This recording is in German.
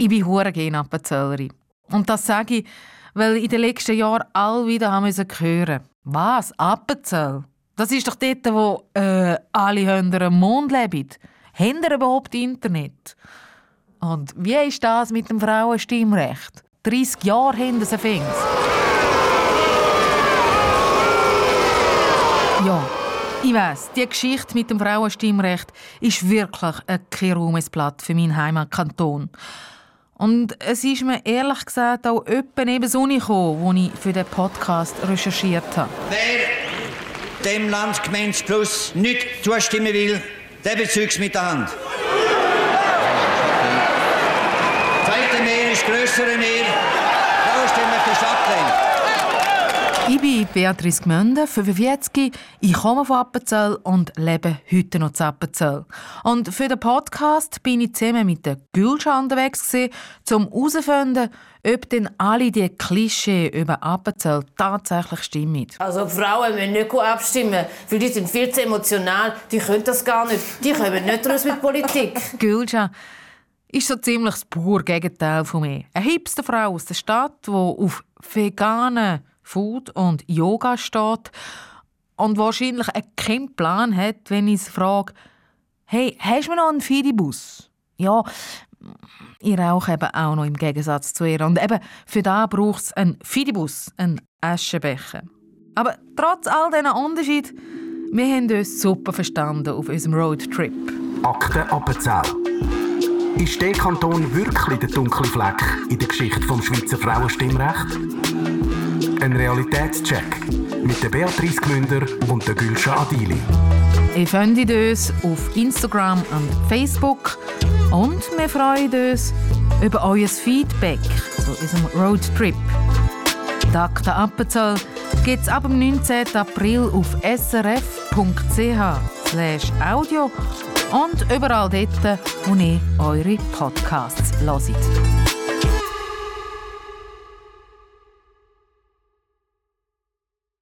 Ich bin hure gerne Appenzellerin. Und das sage ich, weil in den letzten Jahren alle wieder haben müssen hören. Was? Appenzell? Das ist doch dort, wo äh, alle dem Mond leben. Haben ihr überhaupt Internet? Und wie ist das mit dem Frauenstimmrecht? 30 Jahre hinter sie fängt. Ja, ich weiss, die Geschichte mit dem Frauenstimmrecht ist wirklich ein Blatt für meinen Heimatkanton. Und es ist mir ehrlich gesagt auch öppe neben Sonne gekommen, als ich für den Podcast recherchiert habe. Wer dem Landgemeins Plus nicht zustimmen will, der bezügt mit der Hand. Zweite Meer ist größere Meer. Da stimmen. Ich bin Beatrice Gmünde, 45. Ich komme von Appenzell und lebe heute noch in Appenzell. Und für den Podcast bin ich zusammen mit der Gülscha unterwegs, um herauszufinden, ob denn alle die Klischee über Appenzell tatsächlich stimmen. Also Frauen müssen nicht abstimmen, weil die sind viel zu emotional, die können das gar nicht. Die kommen nicht raus mit Politik. Gülscha ist so ziemlich das pure Gegenteil von mir. Eine Hipsterfrau aus der Stadt, die auf veganen Food und Yoga steht und wahrscheinlich keinen Plan hat, wenn ich frage, hey, hast du noch einen Fidibus? Ja, ich rauche eben auch noch im Gegensatz zu ihr. Und eben für da braucht es einen Fidibus, einen Aschenbecher. Aber trotz all diesen Unterschieden, wir haben uns super verstanden auf unserem Roadtrip. Akte Appenzell. Ist der Kanton wirklich der dunkle Fleck in der Geschichte vom Schweizer Frauenstimmrecht? Ein Realitätscheck mit der Beatrice Gmünder und der Gülscha Adili. Ihr findet uns auf Instagram und Facebook und wir freuen uns über euer Feedback zu unserem Roadtrip. Dr. Appenzell gibt es ab dem 19. April auf srf.ch audio und überall dort, wo ihr eure Podcasts hört.